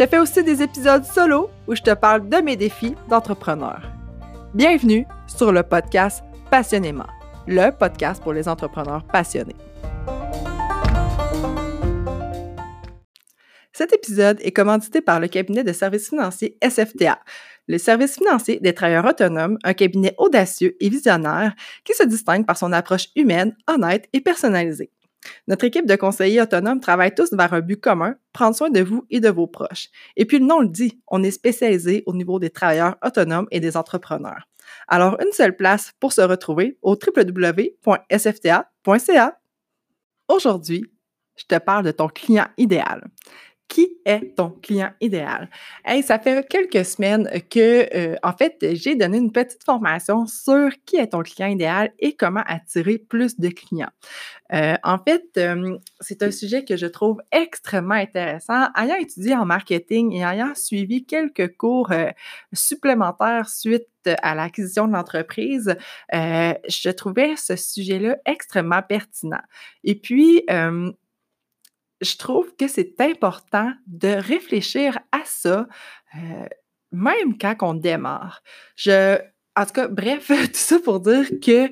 je fais aussi des épisodes solo où je te parle de mes défis d'entrepreneur. Bienvenue sur le podcast Passionnément, le podcast pour les entrepreneurs passionnés. Cet épisode est commandité par le cabinet de services financiers SFTA, le service financier des travailleurs autonomes, un cabinet audacieux et visionnaire qui se distingue par son approche humaine, honnête et personnalisée. Notre équipe de conseillers autonomes travaille tous vers un but commun, prendre soin de vous et de vos proches. Et puis le nom le dit, on est spécialisé au niveau des travailleurs autonomes et des entrepreneurs. Alors, une seule place pour se retrouver au www.sfta.ca. Aujourd'hui, je te parle de ton client idéal qui est ton client idéal? Hey, ça fait quelques semaines que, euh, en fait, j'ai donné une petite formation sur qui est ton client idéal et comment attirer plus de clients. Euh, en fait, euh, c'est un sujet que je trouve extrêmement intéressant. Ayant étudié en marketing et ayant suivi quelques cours supplémentaires suite à l'acquisition de l'entreprise, je trouvais ce sujet-là extrêmement pertinent. Et puis, je trouve que c'est important de réfléchir à ça, euh, même quand on démarre. Je, en tout cas, bref, tout ça pour dire que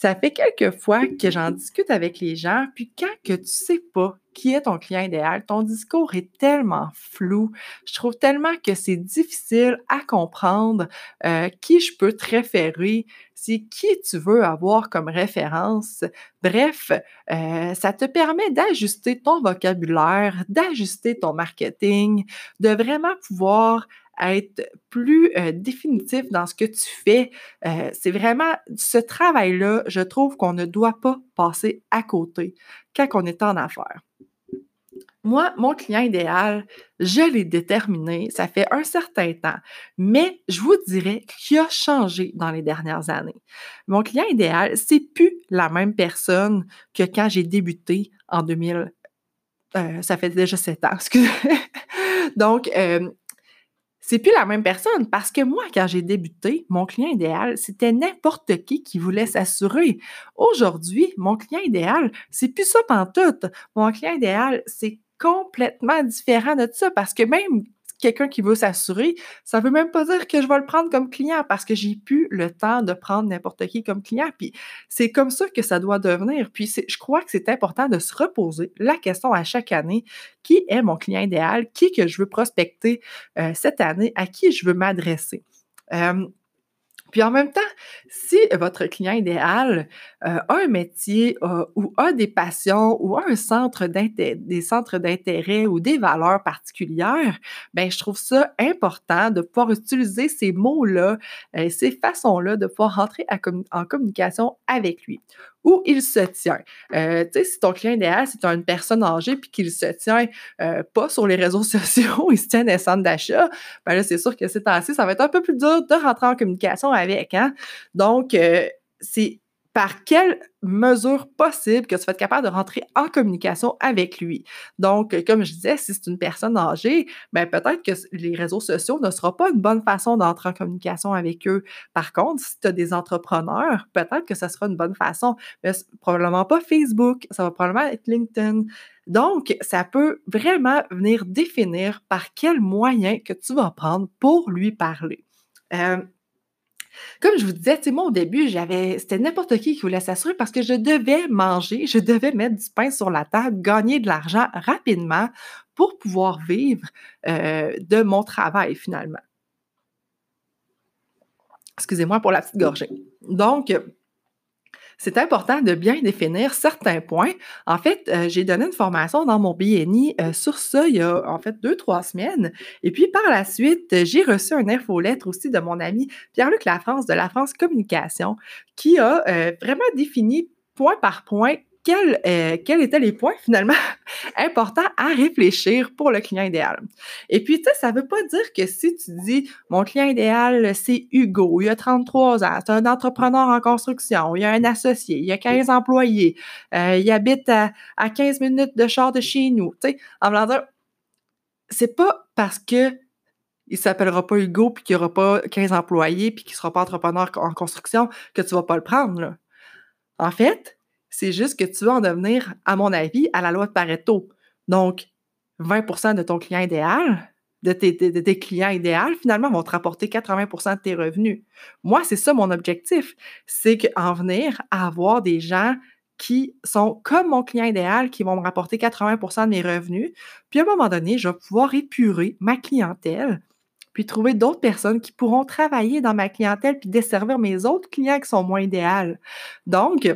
ça fait quelques fois que j'en discute avec les gens, puis quand que tu sais pas qui est ton client idéal, ton discours est tellement flou, je trouve tellement que c'est difficile à comprendre euh, qui je peux te référer, c'est qui tu veux avoir comme référence. Bref, euh, ça te permet d'ajuster ton vocabulaire, d'ajuster ton marketing, de vraiment pouvoir être plus euh, définitif dans ce que tu fais. Euh, c'est vraiment ce travail-là, je trouve qu'on ne doit pas passer à côté quand on est en affaires. Moi, mon client idéal, je l'ai déterminé, ça fait un certain temps, mais je vous dirais qu'il a changé dans les dernières années. Mon client idéal, c'est plus la même personne que quand j'ai débuté en 2000. Euh, ça fait déjà sept ans, excusez. Donc, c'est plus la même personne parce que moi, quand j'ai débuté, mon client idéal, c'était n'importe qui qui voulait s'assurer. Aujourd'hui, mon client idéal, c'est plus ça pantoute. Mon client idéal, c'est complètement différent de ça parce que même quelqu'un qui veut s'assurer, ça veut même pas dire que je vais le prendre comme client parce que j'ai plus le temps de prendre n'importe qui comme client. Puis c'est comme ça que ça doit devenir. Puis je crois que c'est important de se reposer la question à chaque année qui est mon client idéal, qui que je veux prospecter euh, cette année, à qui je veux m'adresser? Euh, puis en même temps, si votre client idéal euh, a un métier euh, ou a des passions ou a un centre des centres d'intérêt ou des valeurs particulières, ben je trouve ça important de pouvoir utiliser ces mots-là, euh, ces façons-là de pouvoir rentrer en communication avec lui où il se tient. Euh, tu sais, si ton client idéal, c'est une personne âgée puis qu'il se tient euh, pas sur les réseaux sociaux, il se tient des centres d'achat, ben là, c'est sûr que c'est assez, ça va être un peu plus dur de rentrer en communication avec. Hein? Donc, euh, c'est par quelle mesure possible que tu vas être capable de rentrer en communication avec lui. Donc, comme je disais, si c'est une personne âgée, ben peut-être que les réseaux sociaux ne seront pas une bonne façon d'entrer en communication avec eux. Par contre, si tu as des entrepreneurs, peut-être que ce sera une bonne façon, mais probablement pas Facebook, ça va probablement être LinkedIn. Donc, ça peut vraiment venir définir par quel moyen que tu vas prendre pour lui parler. Euh, comme je vous disais, moi, au début, j'avais, c'était n'importe qui qui voulait s'assurer parce que je devais manger, je devais mettre du pain sur la table, gagner de l'argent rapidement pour pouvoir vivre euh, de mon travail finalement. Excusez-moi pour la petite gorgée. Donc, c'est important de bien définir certains points. En fait, euh, j'ai donné une formation dans mon BNI euh, sur ça il y a en fait deux, trois semaines. Et puis par la suite, j'ai reçu un infolettre aussi de mon ami Pierre-Luc Lafrance de La France Communication qui a euh, vraiment défini point par point quels, euh, quels étaient les points finalement importants à réfléchir pour le client idéal? Et puis, tu sais, ça veut pas dire que si tu dis mon client idéal, c'est Hugo, il a 33 ans, c'est un entrepreneur en construction, il a un associé, il a 15 employés, euh, il habite à, 15 minutes de char de chez nous. Tu sais, en blanc c'est pas parce que il s'appellera pas Hugo puis qu'il aura pas 15 employés puis qu'il sera pas entrepreneur en construction que tu vas pas le prendre. En fait, c'est juste que tu vas en devenir, à mon avis, à la loi de Pareto. Donc, 20% de ton client idéal, de tes, clients idéaux, finalement, vont te rapporter 80% de tes revenus. Moi, c'est ça mon objectif. C'est qu'en venir à avoir des gens qui sont comme mon client idéal, qui vont me rapporter 80% de mes revenus. Puis à un moment donné, je vais pouvoir épurer ma clientèle, puis trouver d'autres personnes qui pourront travailler dans ma clientèle, puis desservir mes autres clients qui sont moins idéaux. Donc,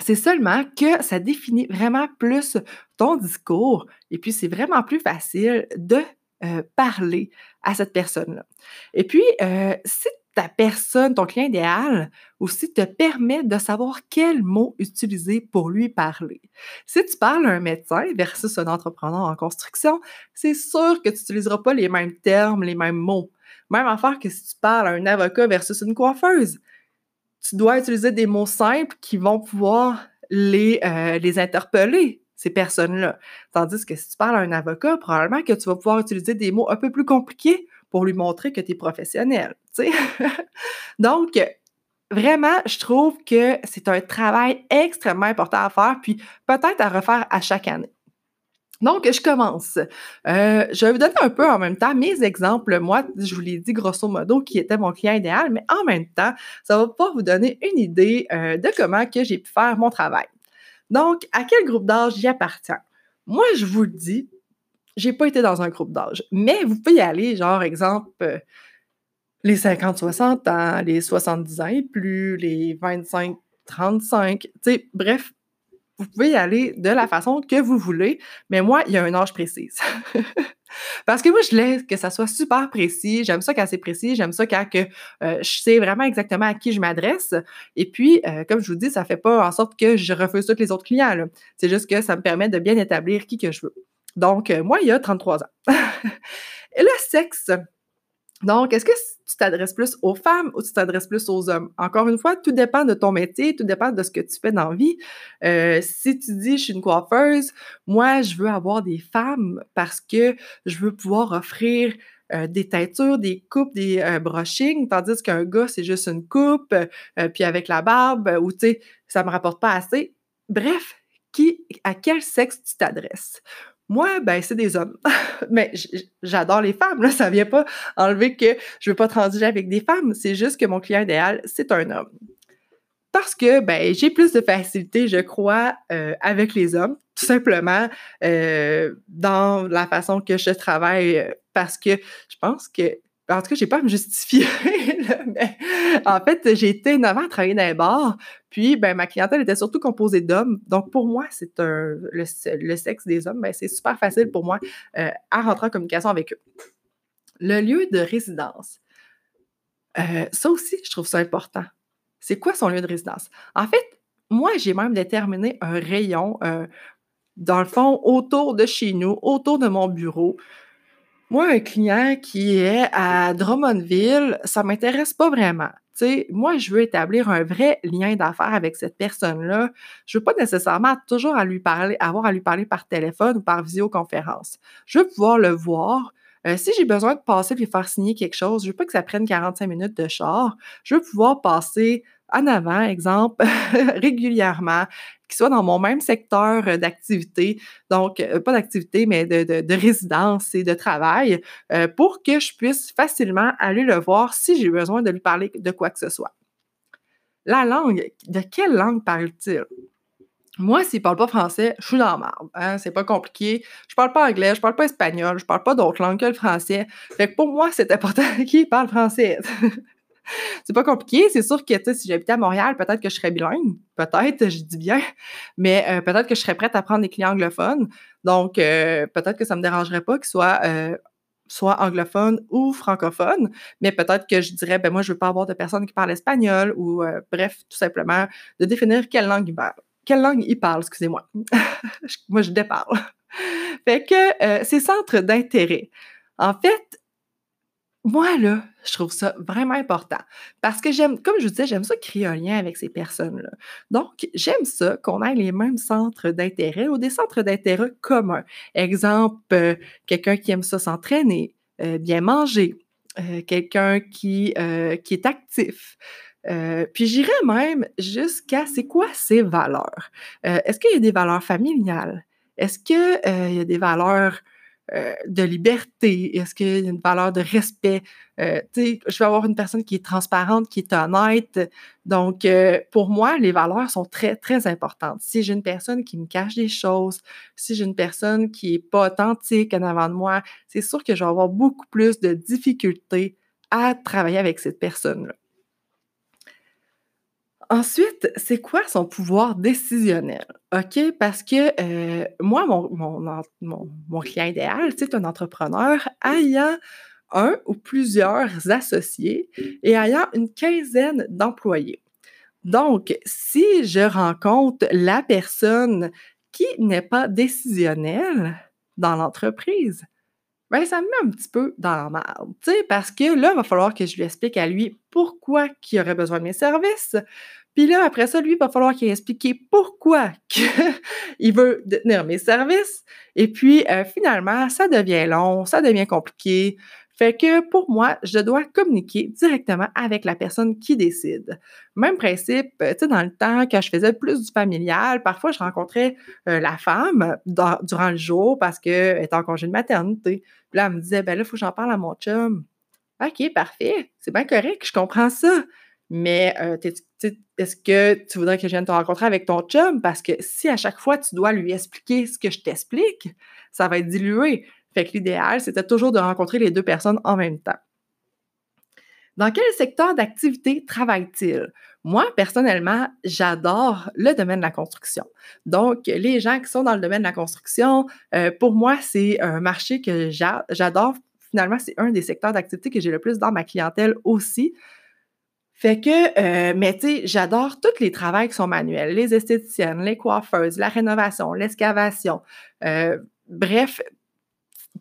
c'est seulement que ça définit vraiment plus ton discours et puis c'est vraiment plus facile de euh, parler à cette personne-là. Et puis, euh, si ta personne, ton client idéal, aussi te permet de savoir quel mot utiliser pour lui parler. Si tu parles à un médecin versus un entrepreneur en construction, c'est sûr que tu n'utiliseras pas les mêmes termes, les mêmes mots. Même affaire que si tu parles à un avocat versus une coiffeuse tu dois utiliser des mots simples qui vont pouvoir les, euh, les interpeller, ces personnes-là. Tandis que si tu parles à un avocat, probablement que tu vas pouvoir utiliser des mots un peu plus compliqués pour lui montrer que tu es professionnel. Donc, vraiment, je trouve que c'est un travail extrêmement important à faire, puis peut-être à refaire à chaque année. Donc, je commence. Euh, je vais vous donner un peu en même temps mes exemples. Moi, je vous l'ai dit grosso modo qui était mon client idéal, mais en même temps, ça va pouvoir vous donner une idée euh, de comment que j'ai pu faire mon travail. Donc, à quel groupe d'âge j'y appartiens? Moi, je vous le dis, j'ai pas été dans un groupe d'âge, mais vous pouvez y aller, genre, exemple, euh, les 50-60 ans, les 70 ans et plus, les 25-35, tu sais, bref, vous pouvez y aller de la façon que vous voulez, mais moi, il y a un âge précis. Parce que moi, je laisse que ça soit super précis. J'aime ça quand c'est précis. J'aime ça quand que, euh, je sais vraiment exactement à qui je m'adresse. Et puis, euh, comme je vous dis, ça fait pas en sorte que je refuse tous les autres clients. C'est juste que ça me permet de bien établir qui que je veux. Donc, euh, moi, il y a 33 ans. Et le sexe, donc, est-ce que tu t'adresses plus aux femmes ou tu t'adresses plus aux hommes? Encore une fois, tout dépend de ton métier, tout dépend de ce que tu fais dans la vie. Euh, si tu dis, je suis une coiffeuse, moi, je veux avoir des femmes parce que je veux pouvoir offrir euh, des teintures, des coupes, des euh, brushings, tandis qu'un gars, c'est juste une coupe, puis avec la barbe, ou tu sais, ça me rapporte pas assez. Bref, qui, à quel sexe tu t'adresses? Moi, ben, c'est des hommes. Mais j'adore les femmes, là. Ça vient pas enlever que je veux pas transiger avec des femmes. C'est juste que mon client idéal, c'est un homme. Parce que, ben, j'ai plus de facilité, je crois, euh, avec les hommes, tout simplement, euh, dans la façon que je travaille, euh, parce que je pense que en tout cas, j'ai pas à me justifier, mais en fait, j'ai été 9 ans à travailler dans les bars, puis ben, ma clientèle était surtout composée d'hommes. Donc, pour moi, c'est le, sexe des hommes, ben, c'est super facile pour moi euh, à rentrer en communication avec eux. Le lieu de résidence. Euh, ça aussi, je trouve ça important. C'est quoi son lieu de résidence? En fait, moi, j'ai même déterminé un rayon, euh, dans le fond, autour de chez nous, autour de mon bureau, moi, un client qui est à Drummondville, ça m'intéresse pas vraiment. sais, moi, je veux établir un vrai lien d'affaires avec cette personne-là. Je veux pas nécessairement toujours avoir à lui parler par téléphone ou par visioconférence. Je veux pouvoir le voir. Euh, si j'ai besoin de passer et faire signer quelque chose, je veux pas que ça prenne 45 minutes de char. Je veux pouvoir passer en avant, exemple, régulièrement, qui soit dans mon même secteur euh, d'activité, donc euh, pas d'activité, mais de, résidence et de travail, euh, pour que je puisse facilement aller le voir si j'ai besoin de lui parler de quoi que ce soit. La langue, de quelle langue parle-t-il? Moi, s'il ne parle pas français, je suis dans la marde. Hein? C'est pas compliqué. Je parle pas anglais, je parle pas espagnol, je parle pas d'autres langues que le français. Fait que pour moi, c'est important qu'il parle français. c'est pas compliqué. C'est sûr que, si j'habitais à Montréal, peut-être que je serais bilingue. Peut-être, je dis bien. Mais euh, peut-être que je serais prête à prendre des clients anglophones. Donc, euh, peut-être que ça me dérangerait pas qu'ils soient euh, soit anglophone ou francophone, mais peut-être que je dirais, ben moi, je veux pas avoir de personnes qui parlent espagnol ou, bref, tout simplement, de définir quelle langue ils parlent quelle langue il parle, excusez-moi. Moi, je déparle. fait que euh, ces centres d'intérêt. En fait, moi, là, je trouve ça vraiment important parce que j'aime, comme je vous disais, j'aime ça créer un lien avec ces personnes-là. Donc, j'aime ça qu'on ait les mêmes centres d'intérêt ou des centres d'intérêt communs. Exemple, euh, quelqu'un qui aime ça s'entraîner, euh, bien manger, euh, quelqu'un qui, est actif. puis j'irais même jusqu'à c'est quoi ses valeurs? Est-ce qu'il y a des valeurs familiales? Est-ce qu'il y a des valeurs euh, de liberté? Est-ce qu'il y a une valeur de respect? Euh, je vais avoir une personne qui est transparente, qui est honnête. Donc, euh, pour moi, les valeurs sont très, très importantes. Si j'ai une personne qui me cache des choses, si j'ai une personne qui n'est pas authentique en avant de moi, c'est sûr que je vais avoir beaucoup plus de difficultés à travailler avec cette personne-là. Ensuite, c'est quoi son pouvoir décisionnel? OK? Parce que euh, moi, mon, client idéal, c'est un entrepreneur ayant un ou plusieurs associés et ayant une quinzaine d'employés. Donc, si je rencontre la personne qui n'est pas décisionnelle dans l'entreprise, ben, ça me met un petit peu dans la merde, parce que là, il va falloir que je lui explique à lui pourquoi il aurait besoin de mes services, puis là, après ça, lui, il va falloir qu'il explique pourquoi il veut détenir mes services. Et puis, euh, finalement, ça devient long, ça devient compliqué. Fait que pour moi, je dois communiquer directement avec la personne qui décide. Même principe, euh, tu sais, dans le temps, quand je faisais plus du familial, parfois je rencontrais euh, la femme durant le jour parce qu'elle était en congé de maternité. Puis là, elle me disait, ben là, il faut que j'en parle à mon chum. OK, parfait, c'est bien correct, je comprends ça. Mais est-ce que tu voudrais que je vienne te rencontrer avec ton chum? Parce que si à chaque fois tu dois lui expliquer ce que je t'explique, ça va être dilué. Fait que l'idéal, c'était toujours de rencontrer les deux personnes en même temps. Dans quel secteur d'activité travaille-t-il? Moi, personnellement, j'adore le domaine de la construction. Donc, les gens qui sont dans le domaine de la construction, euh, pour moi, c'est un marché que j'adore. Finalement, c'est un des secteurs d'activité que j'ai le plus dans ma clientèle aussi. Fait que, euh, mais tu sais, j'adore tous les travaux qui sont manuels, les esthéticiennes, les coiffeuses, la rénovation, l'excavation, euh, bref,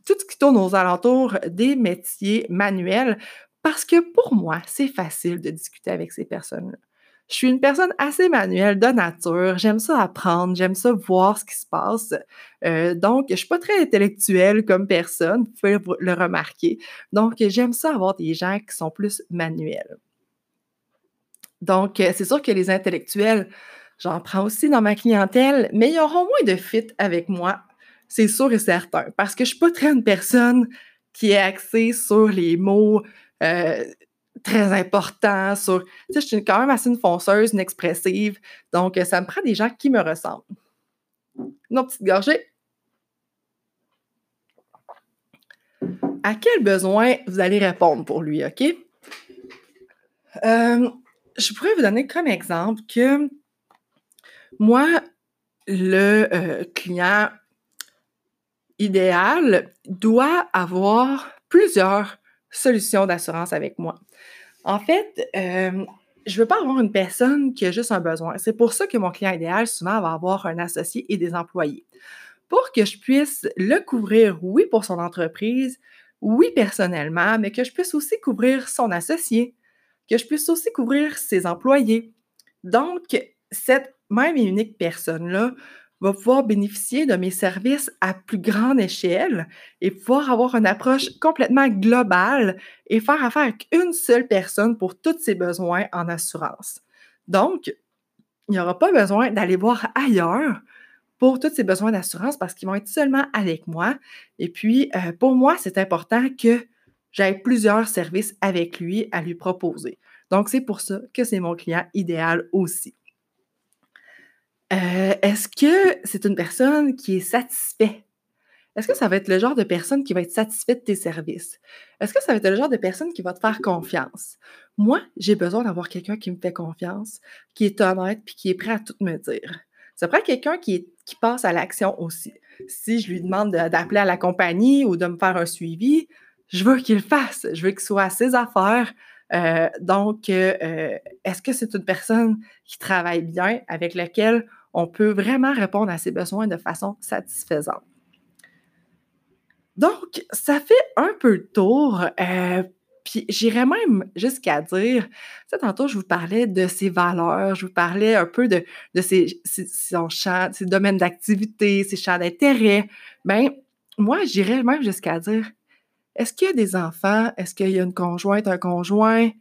tout ce qui tourne aux alentours des métiers manuels, parce que pour moi, c'est facile de discuter avec ces personnes-là. Je suis une personne assez manuelle de nature, j'aime ça apprendre, j'aime ça voir ce qui se passe. Euh, donc, je suis pas très intellectuelle comme personne, vous pouvez le remarquer. Donc, j'aime ça avoir des gens qui sont plus manuels. Donc, euh, c'est sûr que les intellectuels, j'en prends aussi dans ma clientèle, mais ils auront moins de fit avec moi, c'est sûr et certain, parce que je suis pas très une personne qui est axée sur les mots euh, très importants, sur... Tu sais, je suis quand même assez une fonceuse, une expressive, donc euh, ça me prend des gens qui me ressemblent. Une petite gorgée. À quel besoin vous allez répondre pour lui, OK? Euh, je pourrais vous donner comme exemple que moi, le euh, client idéal doit avoir plusieurs solutions d'assurance avec moi. En fait, euh, je ne veux pas avoir une personne qui a juste un besoin. C'est pour ça que mon client idéal, souvent, va avoir un associé et des employés. Pour que je puisse le couvrir, oui, pour son entreprise, oui, personnellement, mais que je puisse aussi couvrir son associé, que je puisse aussi couvrir ses employés. Donc, cette même et unique personne-là va pouvoir bénéficier de mes services à plus grande échelle et pouvoir avoir une approche complètement globale et faire affaire avec une seule personne pour tous ses besoins en assurance. Donc, il n'y aura pas besoin d'aller voir ailleurs pour tous ses besoins d'assurance parce qu'ils vont être seulement avec moi. Et puis, euh, pour moi, c'est important que j'ai plusieurs services avec lui à lui proposer. Donc, c'est pour ça que c'est mon client idéal aussi. Euh, est-ce que c'est une personne qui est satisfaite? Est-ce que ça va être le genre de personne qui va être satisfaite de tes services? Est-ce que ça va être le genre de personne qui va te faire confiance? Moi, j'ai besoin d'avoir quelqu'un qui me fait confiance, qui est honnête puis qui est prêt à tout me dire. Ça prend quelqu'un qui passe à l'action aussi. Si je lui demande d'appeler à la compagnie ou de me faire un suivi, je veux qu'il fasse. Je veux qu'il soit à ses affaires. Euh, donc, euh, euh, est-ce que c'est une personne qui travaille bien, avec laquelle on peut vraiment répondre à ses besoins de façon satisfaisante? Donc, ça fait un peu le tour. Puis j'irais même jusqu'à dire, tu sais, tantôt, je vous parlais de ses valeurs, je vous parlais un peu de, de ses, champ, ses domaines d'activité, ses champs d'intérêt. Bien, moi, j'irais même jusqu'à dire, est-ce qu'il y a des enfants? Est-ce qu'il y a une conjointe, un conjoint?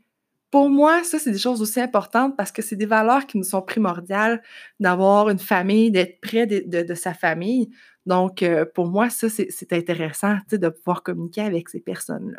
Pour moi, ça, c'est des choses aussi importantes parce que c'est des valeurs qui nous sont primordiales d'avoir une famille, d'être près de, sa famille. Donc, euh, pour moi, ça, c'est intéressant de pouvoir communiquer avec ces personnes-là.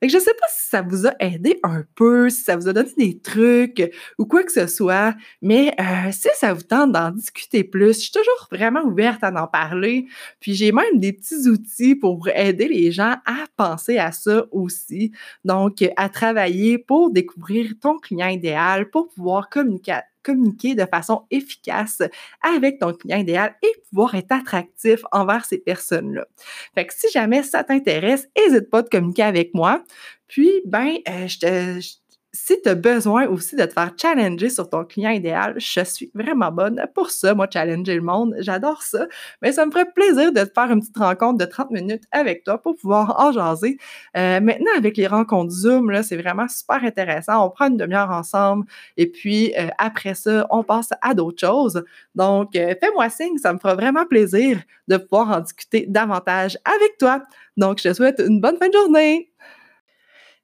Fait que je sais pas si ça vous a aidé un peu, si ça vous a donné des trucs ou quoi que ce soit, mais euh, si ça vous tente d'en discuter plus, je suis toujours vraiment ouverte à en parler. Puis j'ai même des petits outils pour aider les gens à penser à ça aussi. Donc, à travailler pour découvrir ton client idéal, pour pouvoir communiquer communiquer de façon efficace avec ton client idéal et pouvoir être attractif envers ces personnes-là. Fait que si jamais ça t'intéresse, n'hésite pas de communiquer avec moi. Puis, ben, euh, je te, si tu as besoin aussi de te faire challenger sur ton client idéal, je suis vraiment bonne pour ça, moi, challenger le monde. J'adore ça. Mais ça me ferait plaisir de te faire une petite rencontre de 30 minutes avec toi pour pouvoir en jaser. Euh, maintenant, avec les rencontres Zoom, c'est vraiment super intéressant. On prend une demi-heure ensemble et puis euh, après ça, on passe à d'autres choses. Donc, euh, fais-moi signe, ça me fera vraiment plaisir de pouvoir en discuter davantage avec toi. Donc, je te souhaite une bonne fin de journée.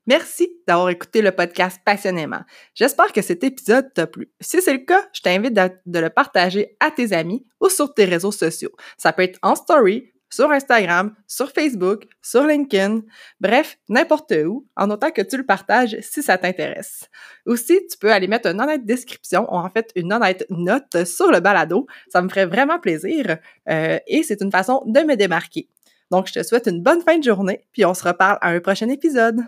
Merci d'avoir écouté le podcast passionnément. J'espère que cet épisode t'a plu. Si c'est le cas, je t'invite de le partager à tes amis ou sur tes réseaux sociaux. Ça peut être en story, sur Instagram, sur Facebook, sur LinkedIn, bref, n'importe où, en autant que tu le partages si ça t'intéresse. Aussi, tu peux aller mettre une honnête description ou en fait une honnête note sur le balado. Ça me ferait vraiment plaisir euh, et c'est une façon de me démarquer. Donc, je te souhaite une bonne fin de journée, puis on se reparle à un prochain épisode.